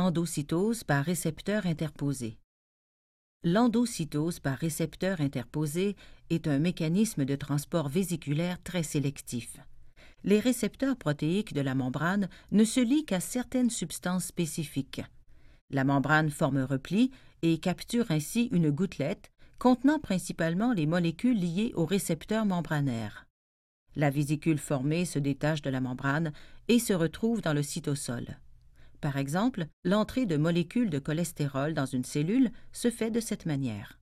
Endocytose par récepteur interposé. L'endocytose par récepteur interposé est un mécanisme de transport vésiculaire très sélectif. Les récepteurs protéiques de la membrane ne se lient qu'à certaines substances spécifiques. La membrane forme repli et capture ainsi une gouttelette contenant principalement les molécules liées aux récepteurs membranaires. La vésicule formée se détache de la membrane et se retrouve dans le cytosol. Par exemple, l'entrée de molécules de cholestérol dans une cellule se fait de cette manière.